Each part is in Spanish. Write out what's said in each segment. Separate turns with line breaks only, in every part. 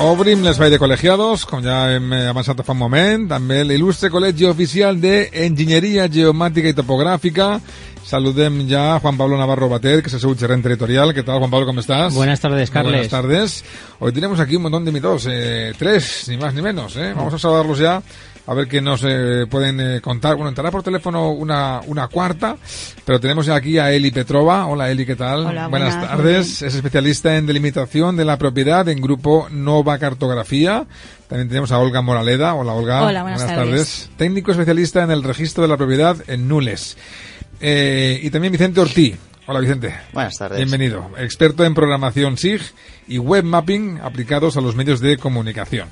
Obrim l'espai de col·legiados, com ja hem avançat fa un moment, també l'il·lustre Col·legi Oficial de Enginyeria Geomàtica i Topogràfica. Saludem ya a Juan Pablo Navarro Batet, que es el subgerente territorial. ¿Qué tal, Juan Pablo? ¿Cómo estás?
Buenas tardes, Carles.
Buenas tardes. Hoy tenemos aquí un montón de invitados, eh, tres, ni más ni menos. ¿eh? Vamos a saludarlos ya, a ver qué nos eh, pueden eh, contar. Bueno, entrará por teléfono una, una cuarta, pero tenemos ya aquí a Eli Petrova. Hola, Eli, ¿qué tal?
Hola,
buenas,
buenas
tardes. Es especialista en delimitación de la propiedad en Grupo Nova Cartografía. También tenemos a Olga Moraleda. Hola, Olga.
Hola, buenas tardes.
Técnico especialista en el registro de la propiedad en Nules. Eh, y también Vicente Ortí. Hola Vicente.
Buenas tardes.
Bienvenido. Experto en programación SIG y web mapping aplicados a los medios de comunicación.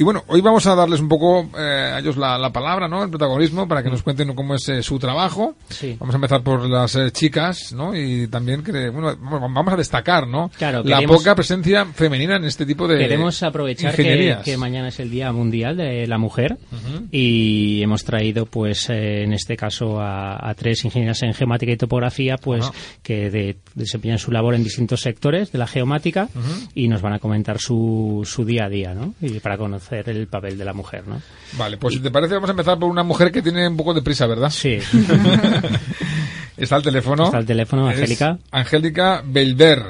Y bueno, hoy vamos a darles un poco eh, a ellos la, la, palabra, ¿no? El protagonismo para que nos cuenten cómo es eh, su trabajo.
Sí.
Vamos a empezar por las eh, chicas, ¿no? Y también, que, bueno, vamos a destacar, ¿no?
Claro,
la
queremos,
poca presencia femenina en este tipo de
Queremos aprovechar que, que, mañana es el Día Mundial de la Mujer
uh -huh.
y hemos traído, pues, eh, en este caso a, a, tres ingenieras en geomática y topografía, pues, uh -huh. que de, desempeñan su labor en distintos sectores de la geomática
uh -huh.
y nos van a comentar su, su día a día, ¿no? Y para conocer el papel de la mujer, ¿no?
Vale, pues si te parece vamos a empezar por una mujer que tiene un poco de prisa, ¿verdad?
Sí.
Está el teléfono.
Está el teléfono, Angélica.
Angélica Belver.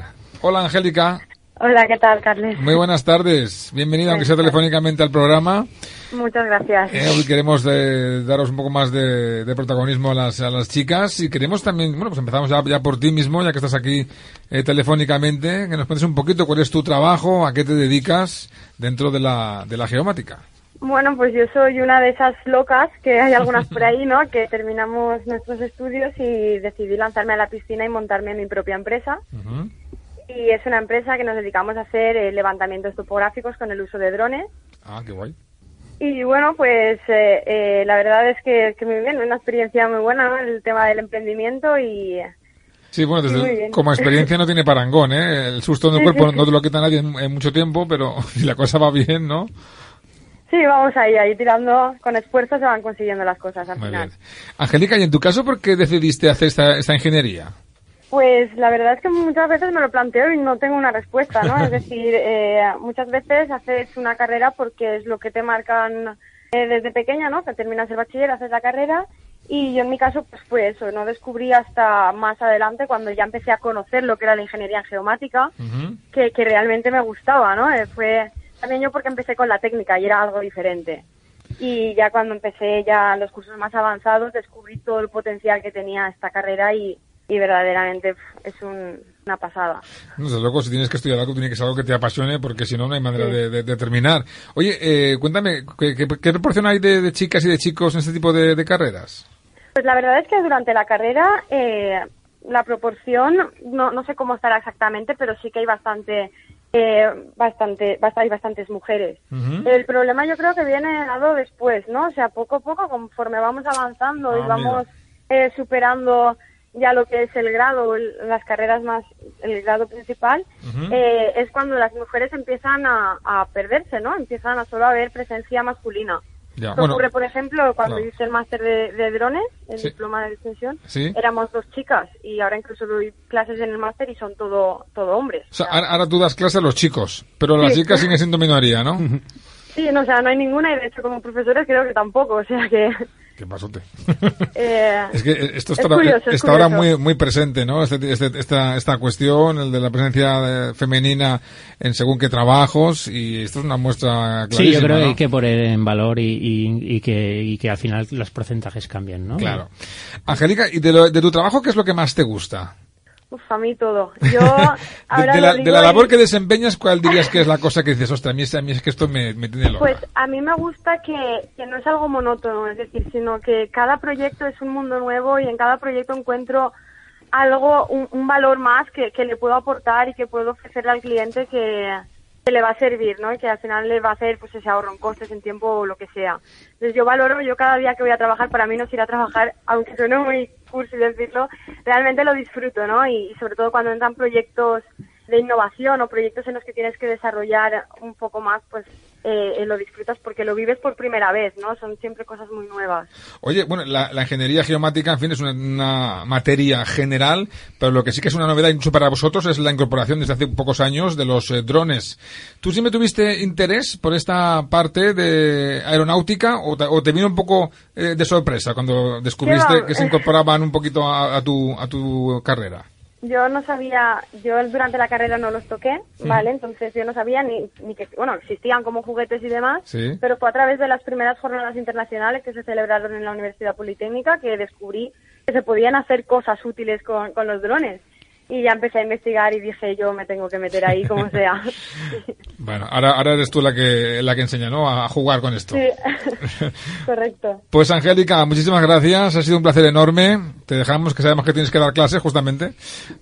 Hola, Angélica.
Hola, ¿qué tal, Carles?
Muy buenas tardes. Bienvenida, aunque sea telefónicamente, al programa.
Muchas gracias.
Eh, hoy queremos de, daros un poco más de, de, protagonismo a las, a las chicas y queremos también, bueno, pues empezamos ya, ya por ti mismo, ya que estás aquí eh, telefónicamente, que nos cuentes un poquito cuál es tu trabajo, a qué te dedicas dentro de la, de la geomática.
Bueno, pues yo soy una de esas locas, que hay algunas por ahí, ¿no? Que terminamos nuestros estudios y decidí lanzarme a la piscina y montarme mi propia empresa.
Uh -huh.
Y es una empresa que nos dedicamos a hacer eh, levantamientos topográficos con el uso de drones.
Ah, qué guay.
Y bueno, pues eh, eh, la verdad es que, que, muy bien, una experiencia muy buena, ¿no? El tema del emprendimiento y...
Sí, bueno, desde como experiencia no tiene parangón, ¿eh? El susto en el cuerpo no te lo quita nadie en, en, mucho tiempo, pero si la cosa va bien, ¿no?
Sí, vamos ahí, ahí tirando con esfuerzo se van consiguiendo las cosas al
muy
final.
Bien. Angélica, ¿y en tu caso por qué decidiste hacer esta, esta ingeniería?
Pues la verdad es que muchas veces me lo planteo y no tengo una respuesta, ¿no? es decir, eh, muchas veces haces una carrera porque es lo que te marcan eh, desde pequeña, ¿no? Que terminas el bachiller, haces la carrera Y yo en mi caso, pues fue eso, no descubrí hasta más adelante, cuando ya empecé a conocer lo que era la ingeniería en geomática, que, que realmente me gustaba, ¿no? Eh, fue también yo porque empecé con la técnica y era algo diferente. Y ya cuando empecé ya los cursos más avanzados, descubrí todo el potencial que tenía esta carrera y, y verdaderamente es un- una pasada.
Desde luego, si tienes que estudiar algo, tiene que ser algo que te apasione, porque si no, no hay manera de, de- de terminar. Oye, eh, cuéntame, ¿qué, qué, qué proporción hay de, de chicas y de chicos en este tipo de, carreras?
Pues la verdad es que durante la carrera eh, la proporción, no, no sé cómo estará exactamente, pero sí que hay bastante, eh, bastante, bast- hay bastantes mujeres. El problema yo creo que viene dado después, ¿no? O sea, poco a poco, conforme vamos avanzando y
Ah,
vamos eh, superando ya lo que es el grado, el- las carreras más, el grado principal, eh, es cuando las mujeres empiezan a, a perderse, ¿no? Empiezan a solo haber presencia masculina.
Ya,
Esto
bueno,
ocurre, por ejemplo, cuando
claro.
hice el máster de, de drones, el
Sí.
diploma de extensión,
Sí.
éramos dos chicas y ahora incluso doy clases en el máster y son todo todo hombres.
o sea, ahora, ahora tú das clase a los chicos, pero las
Sí.
chicas siguen siendo minoría, ¿no?
Sí, no, o sea, no hay ninguna y de hecho como profesores creo que tampoco, o sea que...
Qué pasote.
eh,
Es que esto
Es
está,
es
ahora muy,
curioso.
muy presente, ¿no? Este- este- esta, esta cuestión, el de la presencia eh, femenina en según qué trabajos, y esto es una muestra clarísima,
Sí, yo creo que
¿no?
hay que poner en valor y, y- y que, y que al final los porcentajes cambien, ¿no?
Claro. Angélica, ¿y de, lo- de tu trabajo qué es lo que más te gusta?
Uf, a mí todo. Yo
De,
ahora
de la,
digo
de la labor que desempeñas, ¿cuál dirías que es la cosa que dices, ostras, a mí, es- a mí es que esto me, me tiene loca?
Pues a mí me gusta que, que no es algo monótono, es decir, sino que cada proyecto es un mundo nuevo y en cada proyecto encuentro algo, un, un valor más que, que le puedo aportar y que puedo ofrecerle al cliente que, que le va a servir, ¿no? Y que al final le va a hacer pues ese ahorro en costes, en tiempo o lo que sea. Entonces yo valoro, yo cada día que voy a trabajar, para mí no es ir a trabajar, aunque suene muy cursi decirlo, realmente lo disfruto, ¿no? Y, y sobre todo cuando entran proyectos de innovación o proyectos en los que tienes que desarrollar un poco más, pues eh, eh, lo disfrutas porque lo vives por primera vez, ¿no? Son siempre cosas muy nuevas.
Oye, bueno, la, la ingeniería geomática, en fin, es una, una materia general, pero lo que sí que es una novedad incluso para vosotros es la incorporación desde hace pocos años de los eh, drones. ¿Tú siempre tuviste interés por esta parte de aeronáutica o te, o te vino un poco eh, de sorpresa cuando descubriste que se incorporaban un poquito a, a tu, a tu carrera?
Yo no sabía, yo durante la carrera no los toqué, ¿vale? Entonces yo no sabía ni, ni que, bueno, existían como juguetes y demás,
Sí.
pero fue a través de las primeras jornadas internacionales que se celebraron en la Universidad Politécnica que descubrí que se podían hacer cosas útiles con, con los drones. Y ya empecé a investigar y dije, yo me tengo que meter ahí como sea.
Bueno, ahora, ahora eres tú la que, la que enseña, ¿no? A jugar con esto.
sí, correcto.
Pues Angélica, muchísimas gracias, ha sido un placer enorme. Te dejamos que sabemos que tienes que dar clases justamente.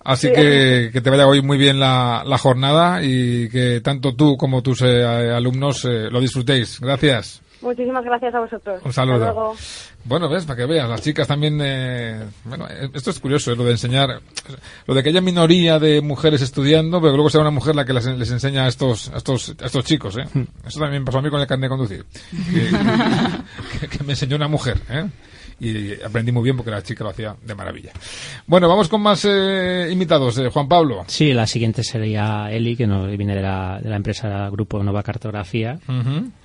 Así
Sí.
que que te vaya hoy muy bien la, la jornada y que tanto tú como tus eh, alumnos eh, lo disfrutéis. Gracias.
Muchísimas gracias a vosotros.
Un saludo.
Hasta luego.
Bueno, ves, para que veas, las chicas también, eh, bueno, esto es curioso, eh, lo de enseñar, lo de que haya minoría de mujeres estudiando, pero que luego sea una mujer la que les, les enseña a estos, a estos, a estos chicos, eh. Eso también pasó a mí con el carnet de conducir, que, que- que me enseñó una mujer, eh. Y aprendí muy bien porque la chica lo hacía de maravilla. Bueno, vamos con más eh, invitados. Eh, Juan Pablo.
Sí, la siguiente sería Eli, que nos viene de la, de la empresa Grupo Nova Cartografía.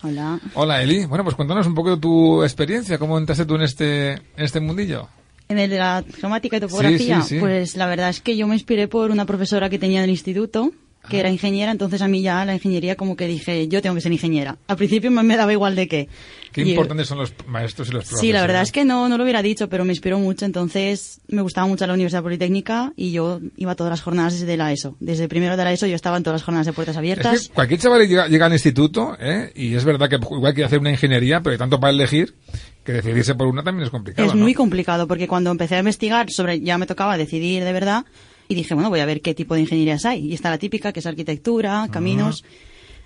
Hola.
Hola, Eli. Bueno, pues cuéntanos un poco de tu experiencia. ¿Cómo entraste tú en este, en este mundillo?
En el de la geomática y topografía,
Sí, sí, sí.
pues la verdad es que yo me inspiré por una profesora que tenía en el instituto, que era ingeniera, entonces a mí ya la ingeniería como que dije, yo tengo que ser ingeniera. Al principio me, me daba igual de qué.
Qué
Y-
importantes son los maestros y los profesores.
Sí, la verdad
¿eh?
es que no, no lo hubiera dicho, pero me inspiró mucho. Entonces me gustaba mucho la Universidad Politécnica y yo iba a todas las jornadas desde la ESO. Desde primero de la ESO yo estaba en todas las jornadas de puertas abiertas.
Es que cualquier chaval llega, llega al instituto, ¿eh? y es verdad que igual quiere hacer una ingeniería, pero hay tanto para elegir que decidirse por una también es complicado.
Es
¿no?
muy complicado porque cuando empecé a investigar sobre, ya me tocaba decidir de verdad y dije, bueno, voy a ver qué tipo de ingenierías hay. Y está la típica, que es arquitectura, caminos.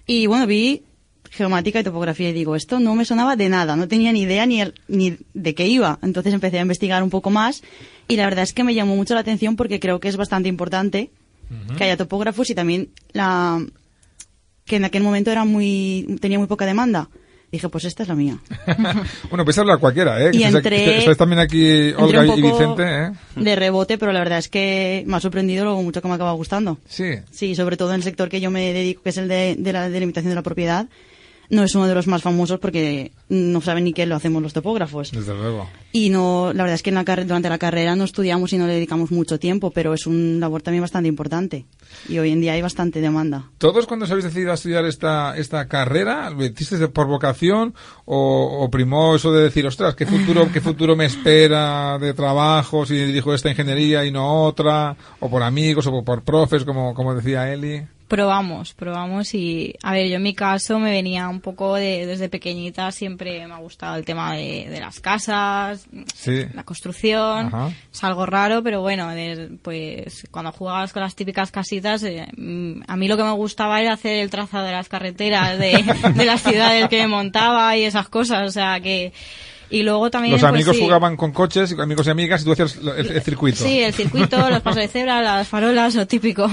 Y bueno, vi geomática y topografía y digo, esto no me sonaba de nada, no tenía ni idea ni, el- ni de qué iba. Entonces empecé a investigar un poco más y la verdad es que me llamó mucho la atención porque creo que es bastante importante que haya topógrafos y también la que en aquel momento era muy tenía muy poca demanda. Dije, pues esta es la mía.
bueno, puedes hablar cualquiera, ¿eh?
Y entré-
que estáis también aquí Olga y Vicente, ¿eh?
de rebote, pero la verdad es que me ha sorprendido lo mucho que me acaba gustando.
Sí.
Sí, sobre todo en el sector que yo me dedico, que es el de, de la delimitación de la propiedad. No es uno de los más famosos porque no saben ni qué lo hacemos los topógrafos.
Desde luego.
Y no, la verdad es que en la durante la carrera no estudiamos y no le dedicamos mucho tiempo, pero es un labor también bastante importante. Y hoy en día hay bastante demanda.
¿Todos cuando os habéis decidido a estudiar esta, esta carrera, lo hicisteis por vocación o, o primó eso de decir, ostras, ¿qué futuro, qué futuro me espera de trabajo si dirijo esta ingeniería y no otra? O por amigos o por, por profes, como, como decía Eli.
Probamos, probamos y, a ver, yo en mi caso me venía un poco de, desde pequeñita, siempre me ha gustado el tema de, de las casas,
Sí.
la construcción,
Ajá.
es algo raro, pero bueno, de- pues cuando jugabas con las típicas casitas, eh, mm, a mí lo que me gustaba era hacer el trazado de las carreteras, de, de las ciudades que me montaba y esas cosas, o sea que... Y luego también...
Los
pues,
amigos
sí.
jugaban con coches, amigos y amigas, y tú hacías el, el circuito.
Sí, el circuito, los pasos de cebra, las farolas, lo típico.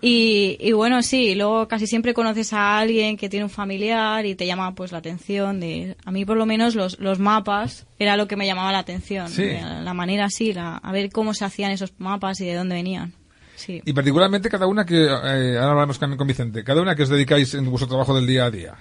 Y, y bueno, sí, luego casi siempre conoces a alguien que tiene un familiar y te llama pues la atención de, a mí por lo menos los, los mapas era lo que me llamaba la atención.
Sí.
De La manera sí, la, a ver cómo se hacían esos mapas y de dónde venían. Sí.
Y particularmente cada una que, eh, ahora hablamos también con Vicente, cada una que os dedicáis en vuestro trabajo del día a día.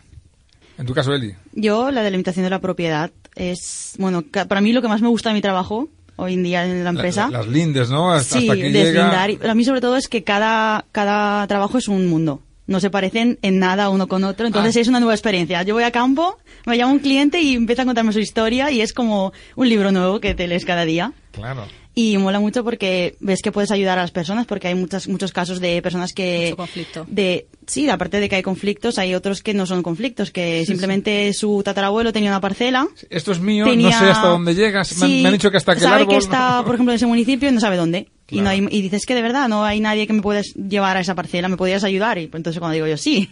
En tu caso, Eli.
Yo, la delimitación de la propiedad es, bueno, para mí lo que más me gusta de mi trabajo hoy en día en la empresa.
La- las lindes, ¿no? Hasta,
sí,
hasta que
deslindar.
llega...
A mí sobre todo es que cada, cada trabajo es un mundo. No se parecen en nada uno con otro, entonces
Ah.
es una nueva experiencia. Yo voy a campo, me llama un cliente y empieza a contarme su historia y es como un libro nuevo que te lees cada día.
Claro.
Y mola mucho porque ves que puedes ayudar a las personas, porque hay muchos muchos casos de personas que...
Mucho conflicto.
De, sí, aparte de que hay conflictos, hay otros que no son conflictos, que simplemente su tatarabuelo tenía una parcela.
Esto es mío,
tenía-
no sé hasta dónde llegas. Me han-
Sí,
me han dicho que hasta aquel
sabe
árbol...
que está, por ejemplo, en ese municipio y no sabe dónde. Y, no hay, y dices que de verdad no hay nadie que me puedas llevar a esa parcela, me podrías ayudar. Y pues entonces cuando digo yo sí.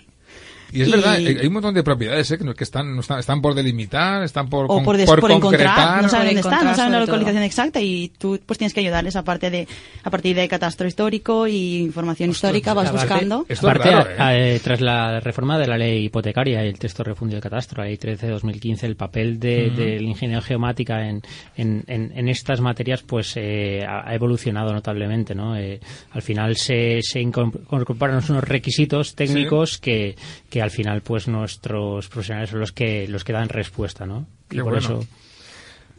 Y es
Y-
verdad, hay un montón de propiedades ¿eh? que, no- que están, están, están por delimitar, están por,
o
con-
por, des-
por
por encontrar,
concretar.
no saben dónde están, no saben la
todo.
localización exacta y tú pues tienes que ayudarles aparte de a partir de catastro histórico y información histórica vas
aparte-
buscando.
Esto es
Aparte,
raro, ¿eh?
a- eh, tras la reforma de la ley hipotecaria y el texto refundido de catastro, la ley 13 de 2015, el papel de, del ingeniero geomática en, en, en- en estas materias pues eh, ha evolucionado notablemente. ¿no? Eh, al final se, se incorporan unos requisitos técnicos que, que al final pues nuestros profesionales son los que, los que dan respuesta. ¿no? Y por
bueno.
eso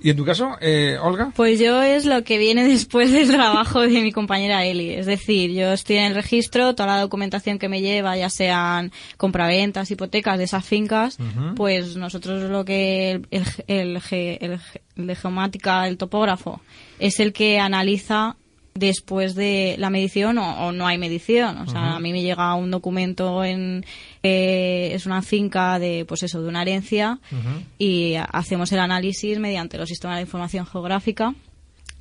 ¿Y en tu caso, eh, Olga?
Pues yo es lo que viene después del trabajo de mi compañera Eli. Es decir, yo estoy en el registro, toda la documentación que me lleva, ya sean compraventas, hipotecas de esas fincas, pues nosotros lo que el, el, el ge- el ge- el de geomática, el topógrafo, es el que analiza después de la medición o, o no hay medición. O sea, a mí me llega un documento en eh, es una finca de pues eso de una herencia y hacemos el análisis mediante los sistemas de información geográfica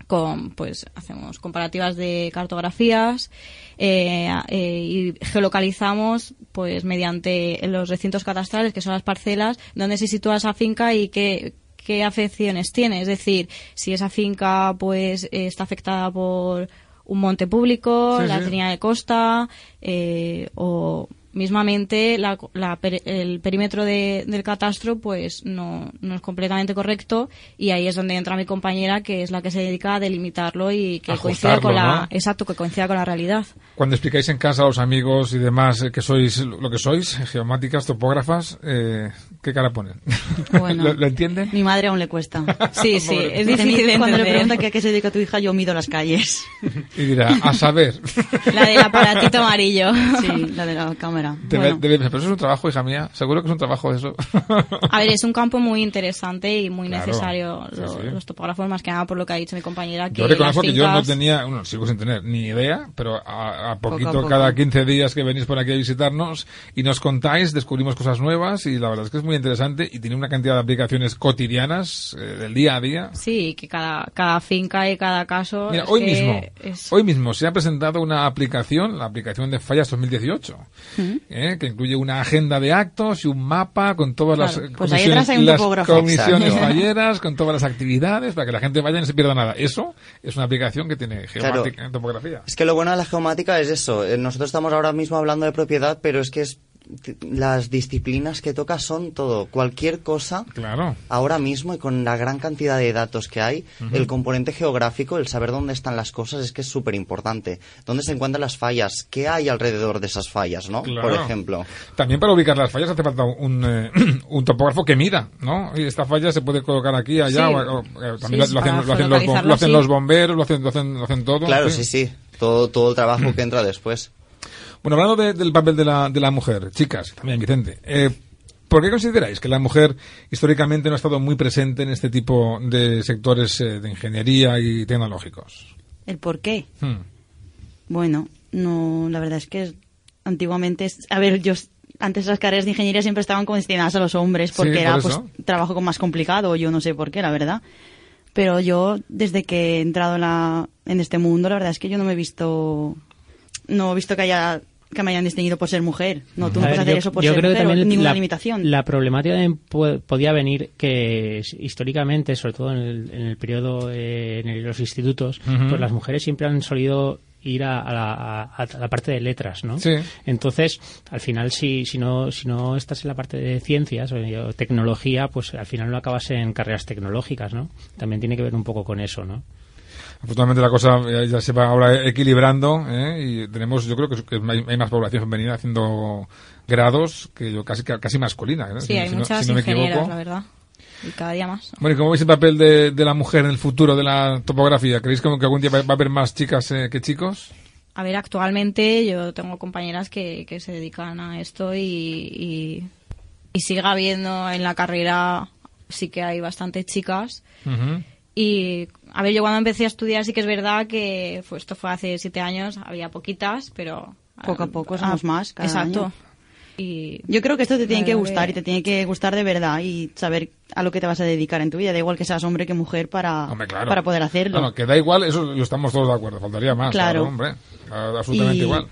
con pues hacemos comparativas de cartografías eh, eh, y geolocalizamos pues mediante los recintos catastrales que son las parcelas donde se sitúa esa finca y qué qué afecciones tiene es decir si esa finca pues eh, está afectada por un monte público
Sí,
la
sí.
línea de costa eh, o mismamente la- la per- el perímetro de- del catastro pues no, no es completamente correcto y ahí es donde entra mi compañera que es la que se dedica a delimitarlo y que coincida con la
¿no?
exacto que coincida con la realidad
Cuando explicáis en casa a los amigos y demás eh, que sois lo que sois, geomáticas, topógrafas, eh, ¿qué cara ponen?
Bueno.
¿Lo, lo entienden?
Mi madre aún le cuesta.
sí sí es difícil de
cuando le
entender.
pregunta que a qué se dedica tu hija, yo mido las calles.
Y dirá, a saber.
la del aparatito amarillo
Sí, la de la cámara.
Debe-
Bueno.
debe- pero eso es un trabajo, hija mía. Seguro que es un trabajo eso.
a ver es un campo muy interesante y muy
Claro,
necesario
sí,
lo-
sí.
los topógrafos más que nada por lo que ha dicho mi compañera que
Yo reconozco que yo no tenía, bueno, sigo sin tener ni idea, pero a, a poquito
poco.
cada 15 días que venís por aquí a visitarnos y nos contáis, descubrimos cosas nuevas y la verdad es que es muy interesante y tiene una cantidad de aplicaciones cotidianas eh, del día a día.
Sí, que cada, cada finca y cada caso.
Mira, hoy mismo,
es-
hoy mismo se ha presentado una aplicación, la aplicación de Fallas 2018, ¿eh? que incluye una agenda de actos y un mapa con todas
Claro,
las
pues
comisiones,
atrás hay un
las
topógrafo.
comisiones
Exacto.
falleras, con todas las actividades, para que la gente vaya y no se pierda nada. Eso es una aplicación que tiene geomática, topografía.
Es que lo bueno de la geomática es eso. Eh, Nosotros estamos ahora mismo hablando de propiedad, pero es que es las disciplinas que toca son todo, cualquier cosa.
Claro.
Ahora mismo y con la gran cantidad de datos que hay, el componente geográfico, el saber dónde están las cosas es que es súper importante. ¿Dónde se encuentran las fallas? ¿Qué hay alrededor de esas fallas, no?
Claro.
Por ejemplo.
También para ubicar las fallas hace falta un, eh, un topógrafo que mida, ¿no? Y esta falla se puede colocar aquí, allá,
Sí.
o, o, eh, también
Sí,
lo, hacen, lo hacen los, lo hacen
sí.
los bomberos, lo hacen, lo hacen, lo hacen todo.
Claro, sí,
fin.
sí. Todo, todo el trabajo que entra después.
Bueno, hablando de- del papel de la, de la mujer, chicas, también Vicente, eh, ¿por qué consideráis que la mujer históricamente no ha estado muy presente en este tipo de sectores eh, de ingeniería y tecnológicos?
¿El por qué?
Hmm.
Bueno, no, la verdad es que antiguamente, a ver, yo antes las carreras de ingeniería siempre estaban como destinadas a los hombres
Sí,
porque
por
era pues trabajo más complicado, yo no sé por qué, la verdad. Pero yo desde que he entrado en, la, en este mundo, la verdad es que yo no me he visto, no he visto que haya que me hayan distinguido por ser mujer. No, tú no puedes hacer
yo-
eso por
yo
ser
creo que
mujer,
también
ninguna
la,
limitación.
La problemática también pu- podía venir que históricamente, sobre todo en el, en el periodo eh, en el- los institutos, pues las mujeres siempre han solido ir a, a la, a- a la parte de letras, ¿no?
Sí.
Entonces, al final, si, si no si no estás en la parte de ciencias o, o tecnología, pues al final no acabas en carreras tecnológicas, ¿no? También tiene que ver un poco con eso, ¿no?
Afortunadamente la cosa ya, ya se va ahora equilibrando ¿eh? y tenemos, yo creo que, que hay, más población femenina haciendo grados que yo casi casi masculina. ¿eh?
Sí,
Si-
hay
si no-
muchas
si no me equivoco.
la verdad. Y cada día más.
Bueno, ¿y cómo veis el papel de, de la mujer en el futuro de la topografía? ¿Creéis que algún día va, va a haber más chicas eh, que chicos?
A ver, actualmente yo tengo compañeras que, que se dedican a esto y, y, y sigue habiendo en la carrera, sí que hay bastantes chicas. Y, a ver, yo cuando empecé a estudiar sí que es verdad que pues, esto fue hace siete años, había poquitas, pero...
Poco a poco somos más cada
Exacto.
año.
Y
Yo creo que esto te tiene que gustar y te tiene que gustar de verdad y saber a lo que te vas a dedicar en tu vida. Da igual que seas hombre que mujer para,
Hombre, claro.
para poder hacerlo.
Bueno, que da igual, eso lo estamos todos de acuerdo, faltaría más.
Claro.
hombre, absolutamente
Y-
igual.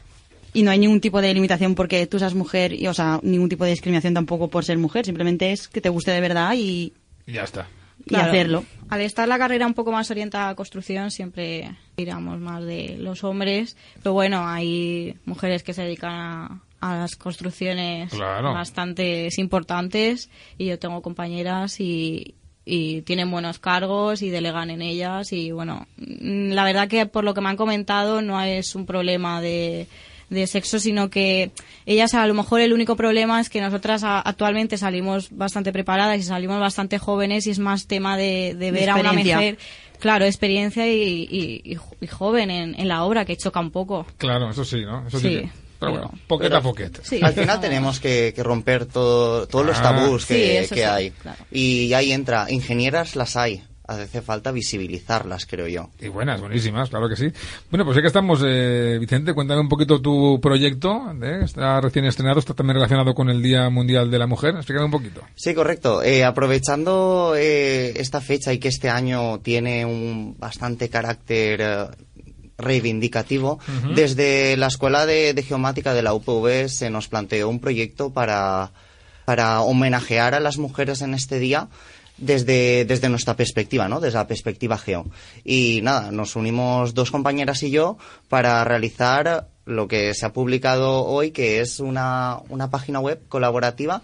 Y no hay ningún tipo de limitación porque tú seas mujer, y, o sea, ningún tipo de discriminación tampoco por ser mujer. Simplemente es que te guste de verdad y,
Y ya está.
y
Claro.
hacerlo.
Al estar la carrera un poco más orientada a construcción, siempre tiramos más de los hombres. Pero bueno, hay mujeres que se dedican a, a las construcciones
Claro.
bastante importantes. Y yo tengo compañeras y, y tienen buenos cargos y delegan en ellas. Y bueno, la verdad que por lo que me han comentado, no es un problema de de sexo, sino que ellas a lo mejor el único problema es que nosotras a- actualmente salimos bastante preparadas y salimos bastante jóvenes y es más tema de, de
De
ver a una mujer, claro, experiencia y, y- y jo- y joven en, en la obra, que choca un poco.
Claro, eso sí, ¿no? Eso sí.
Sí,
que- pero bueno,
pero-
poqueta
pero-
a poqueta.
Sí.
Al final tenemos que, que romper todo, todos los
Ah.
tabús que,
eso
que
sí,
hay.
claro.
Y ahí entra, ingenieras las hay. Hace falta visibilizarlas, creo yo.
Y buenas, buenísimas, claro que sí. Bueno, pues ya que estamos, eh, Vicente, cuéntame un poquito tu proyecto. ¿eh? Está recién estrenado, está también relacionado con el Día Mundial de la Mujer. Explícame un poquito.
Sí, correcto. Eh, aprovechando eh, esta fecha y que este año tiene un bastante carácter eh, reivindicativo, desde la Escuela de, de Geomática de la UPV se nos planteó un proyecto para, para homenajear a las mujeres en este día desde, desde nuestra perspectiva, ¿no? Desde la perspectiva geo. Y nada, nos unimos dos compañeras y yo para realizar lo que se ha publicado hoy, que es una, una página web colaborativa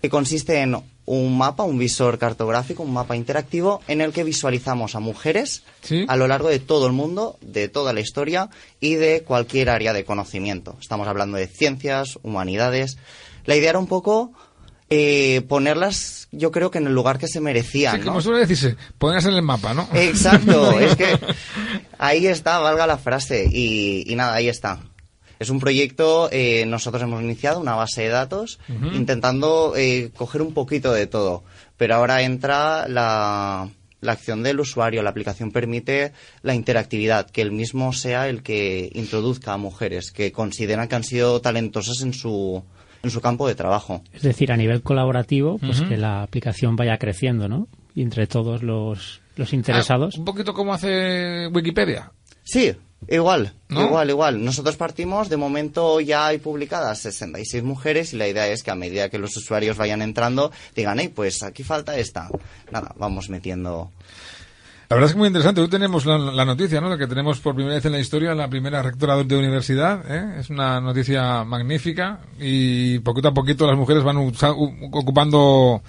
que consiste en un mapa, un visor cartográfico, un mapa interactivo en el que visualizamos a mujeres a lo largo de todo el mundo, de toda la historia y de cualquier área de conocimiento. Estamos hablando de ciencias, humanidades. La idea era un poco eh, ponerlas, yo creo que en el lugar que se merecían.
Sí,
¿no?
como suele decirse, pónganse en el mapa, ¿no?
Exacto, es que ahí está, valga la frase. Y, y nada, ahí está. Es un proyecto, eh, nosotros hemos iniciado una base de datos intentando eh, coger un poquito de todo. Pero ahora entra la, la acción del usuario. La aplicación permite la interactividad, que el mismo sea el que introduzca a mujeres que consideran que han sido talentosas en su, en su campo de trabajo.
Es decir, a nivel colaborativo, pues que la aplicación vaya creciendo, ¿no? Y entre todos los, los interesados.
Ah, un poquito como hace Wikipedia.
Sí, igual,
¿No?
igual, igual. Nosotros partimos, de momento ya hay publicadas 66 mujeres y la idea es que a medida que los usuarios vayan entrando digan, hey, pues aquí falta esta. Nada, vamos metiendo.
La verdad es que muy interesante. Hoy tenemos la, noticia, ¿no? La que tenemos por primera vez en la historia, la primera rectora de universidad. ¿eh? Es una noticia magnífica y poquito a poquito las mujeres van ocupando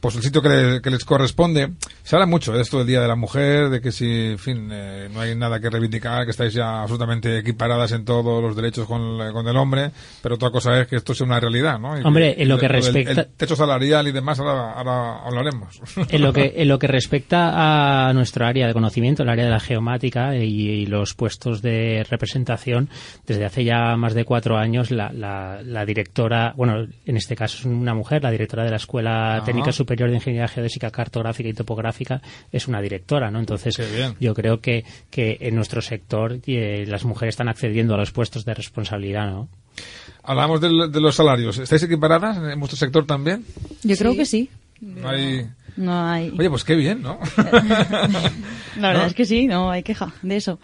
pues el sitio que, le- que les corresponde. Se habla mucho de esto del Día de la Mujer, de que si, en fin, eh, no hay nada que reivindicar, que estáis ya absolutamente equiparadas en todos los derechos con, con el hombre, pero otra cosa es que esto sea una realidad, ¿no? Y
Hombre, en lo que respecta-
El techo salarial y demás, ahora, ahora hablaremos.
En lo que en lo que respecta a nuestro área de conocimiento, el área de la geomática y, y los puestos de representación, desde hace ya más de cuatro años la, la- la directora, bueno, en este caso es una mujer, la directora de la Escuela
Ajá.
Técnica Superior de Ingeniería Geodésica, Cartográfica y Topográfica es una directora, ¿no? Entonces, yo creo que, que en nuestro sector eh, las mujeres están accediendo a los puestos de responsabilidad, ¿no?
Hablamos de, los salarios. ¿Estáis equiparadas en vuestro sector también?
Yo creo que sí.
No hay...
No hay.
Oye, pues qué bien, ¿no?
La verdad
¿no?
es que sí, no hay queja de eso.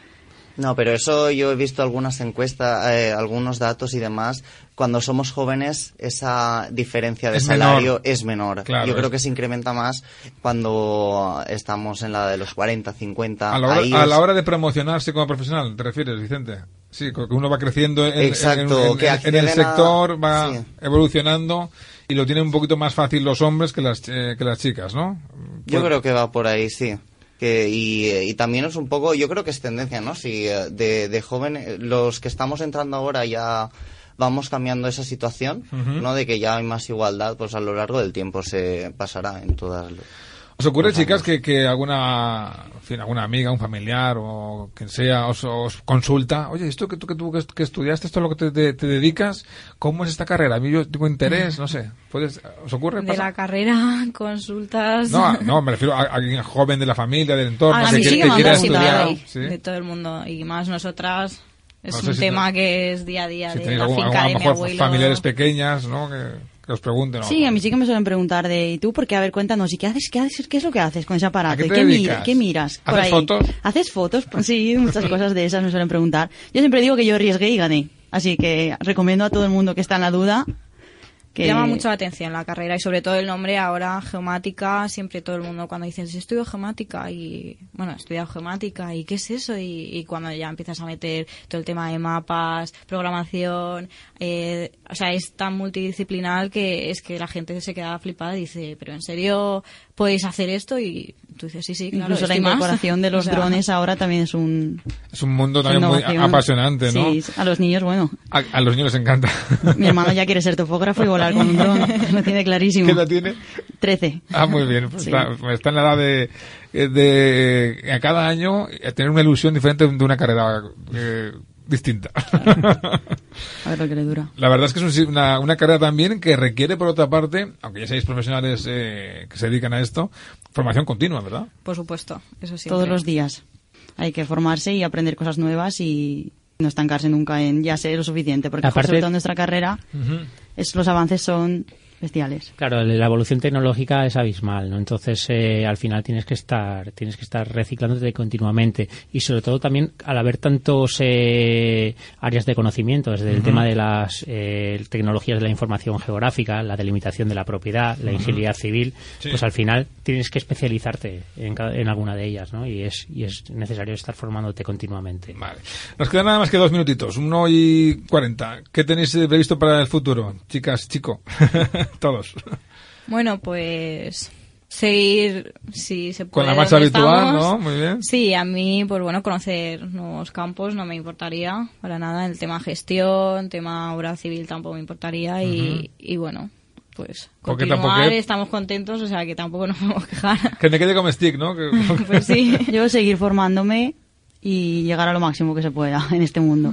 No, pero eso yo he visto algunas encuestas, eh, algunos datos y demás. Cuando somos jóvenes, esa diferencia de
Es
salario
menor.
es menor.
Claro,
yo creo que se incrementa más cuando estamos en la de los 40, 50.
A la, hora,
Ahí
a
es-
la hora de promocionarse como profesional, ¿te refieres, Vicente? Sí, que uno va creciendo en,
Exacto,
en- en-
que
en
acceden
el
a-
sector, va
sí.
evolucionando y lo tienen un poquito más fácil los hombres que las, eh, que las chicas, ¿no?
Yo
Pues-
creo que va por ahí, sí. Que, y, y también es un poco, yo creo que es tendencia, ¿no? Si eh, de, de jóvenes, los que estamos entrando ahora ya vamos cambiando esa situación. ¿no? De que ya hay más igualdad, pues a lo largo del tiempo se pasará en todas. las-
¿Os ocurre, chicas, que, que alguna, en fin, alguna amiga, un familiar o quien sea os, os consulta, oye, esto que tú que, tú que, que estudiaste, esto es lo que te, te- te dedicas, ¿cómo es esta carrera? A mí yo tengo interés, no sé, ¿puedes, ¿os ocurre?
De
¿Pasa?
la carrera, consultas.
No, no, me refiero a a alguien joven de la familia, del entorno,
Ah,
que,
sí,
que-
sí,
que
que
quiera estudiar.
sí,
¿sí?
de todo el mundo y más nosotras es
No
un
si
tema
no-
que es día a día
Si
de la
algún-
finca
a
de
lo
mi
mejor
abuelo.
familiares pequeñas, ¿no? Que, que os pregunten.
Sí, a mí sí que me suelen preguntar de ¿y tú? Porque, a ver, cuéntanos, ¿y qué haces? ¿Qué, haces, qué es lo que haces con ese aparato?
¿A qué
¿Y
te?
¿Qué miras? por
¿Haces
ahí?
fotos?
¿Haces fotos? Sí, muchas cosas de esas me suelen preguntar. Yo siempre digo que yo arriesgué y gané. Así que recomiendo a todo el mundo que está en la duda
Llama mucho la atención la carrera y sobre todo el nombre ahora, geomática, siempre todo el mundo cuando dicen, si estudio geomática y, bueno, he estudiado geomática y qué es eso y, y cuando ya empiezas a meter todo el tema de mapas, programación, eh, o sea, es tan multidisciplinar que es que la gente se queda flipada y dice, pero ¿en serio podéis hacer esto? Y tú dices, sí, sí, claro.
Incluso la
estoy más".
incorporación de los
O sea,
drones ahora también es un...
Es un mundo también muy apasionante, ¿no?
Sí, a los niños, bueno.
A, a los niños les encanta.
Mi hermano ya quiere ser topógrafo y volar con un dron. Lo tiene clarísimo.
¿Qué edad tiene?
Trece.
Ah, muy bien. Pues
Sí.
está, está en la edad de, de, a cada año eh, tener una ilusión diferente de una carrera eh, distinta.
A ver lo que le dura.
La verdad es que es un- una, una carrera también que requiere, por otra parte, aunque ya seáis profesionales eh, que se dedican a esto, formación continua, ¿verdad?
Por supuesto, eso sí.
Todos los días. Hay que formarse y aprender cosas nuevas y no estancarse nunca en ya sé lo suficiente. Porque
Aparte-
sobre todo en nuestra carrera es, los avances son bestiales.
Claro, la evolución tecnológica es abismal, ¿no? Entonces, eh, al final tienes que estar, tienes que estar reciclándote continuamente y sobre todo también al haber tantos eh, áreas de conocimiento, desde el tema de las eh, tecnologías de la información geográfica, la delimitación de la propiedad, la ingeniería civil,
Sí.
pues al final tienes que especializarte en, cada- en alguna de ellas, ¿no? Y es, y es necesario estar formándote continuamente.
Vale. Nos quedan nada más que dos minutitos, uno y cuarenta. ¿Qué tenéis eh, previsto para el futuro? Chicas, chico, todos.
Bueno, pues seguir si se
Con
puede
la marcha habitual,
estamos.
¿no? Muy bien.
Sí, a mí, pues bueno, conocer nuevos campos no me importaría para nada. El tema gestión, tema obra civil tampoco me importaría y, y bueno, pues
Porque
continuar,
tampoco-
estamos contentos, o sea que tampoco nos podemos quejar.
Que me quede como stick, ¿no? Que-
Pues sí.
Yo seguir formándome y llegar a lo máximo que se pueda en este mundo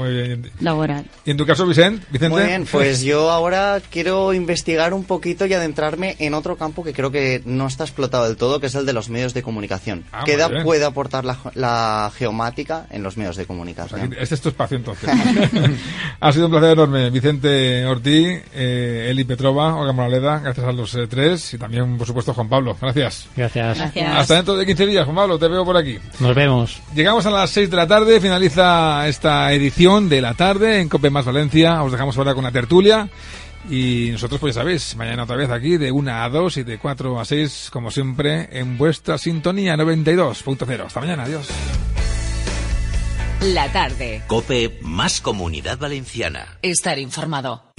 Muy bien.
laboral.
¿Y en tu caso, Vicente? Vicente?
Muy bien, pues yo ahora quiero investigar un poquito y adentrarme en otro campo que creo que no está explotado del todo, que es el de los medios de comunicación.
Ah,
¿Qué edad puede aportar la, la geomática en los medios de comunicación?
Este es tu espacio entonces. ha sido un placer enorme. Vicente Ortiz, eh, Eli Petrova, Olga Moraleda, gracias a los eh, tres y también, por supuesto, Juan Pablo. Gracias.
Gracias.
Hasta dentro de 15 días, Juan Pablo, te veo por aquí.
Nos vemos.
Llegamos a las 6 de la tarde, finaliza esta edición de la tarde en Cope Más Valencia. Os dejamos ahora con la tertulia Y nosotros, pues ya sabéis, mañana otra vez aquí de 1 a 2 y de 4 a 6, como siempre, en vuestra sintonía 92.0. Hasta mañana, adiós.
La tarde.
Cope más comunidad valenciana.
Estar informado.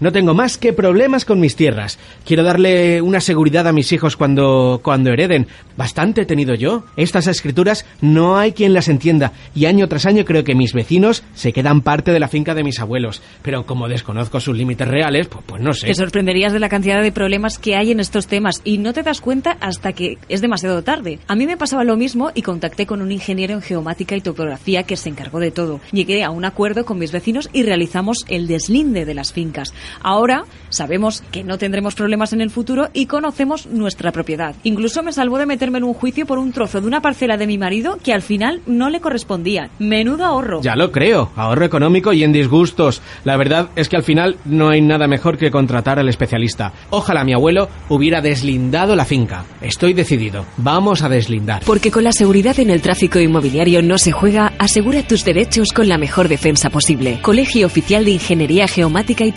No tengo más que problemas con mis tierras. Quiero darle una seguridad a mis hijos cuando, cuando hereden. Bastante he tenido yo. Estas escrituras no hay quien las entienda. Y año tras año creo que mis vecinos se quedan parte de la finca de mis abuelos. Pero como desconozco sus límites reales, pues, pues no sé.
Te sorprenderías de la cantidad de problemas que hay en estos temas y no te das cuenta hasta que es demasiado tarde. A mí me pasaba lo mismo y contacté con un ingeniero en geomática y topografía que se encargó de todo. Llegué a un acuerdo con mis vecinos y realizamos el deslinde de las fincas. Ahora sabemos que no tendremos problemas en el futuro y conocemos nuestra propiedad. Incluso me salvó de meterme en un juicio por un trozo de una parcela de mi marido que al final no le correspondía. Menudo ahorro.
Ya lo creo, ahorro económico y en disgustos. La verdad es que al final no hay nada mejor que contratar al especialista. Ojalá mi abuelo hubiera deslindado la finca. Estoy decidido. Vamos a deslindar.
Porque con la seguridad en el tráfico inmobiliario no se juega, asegura tus derechos con la mejor defensa posible. Colegio Oficial de Ingeniería Geomática y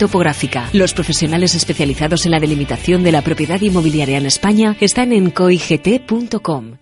Los profesionales especializados en la delimitación de la propiedad inmobiliaria en España están en coigt.com.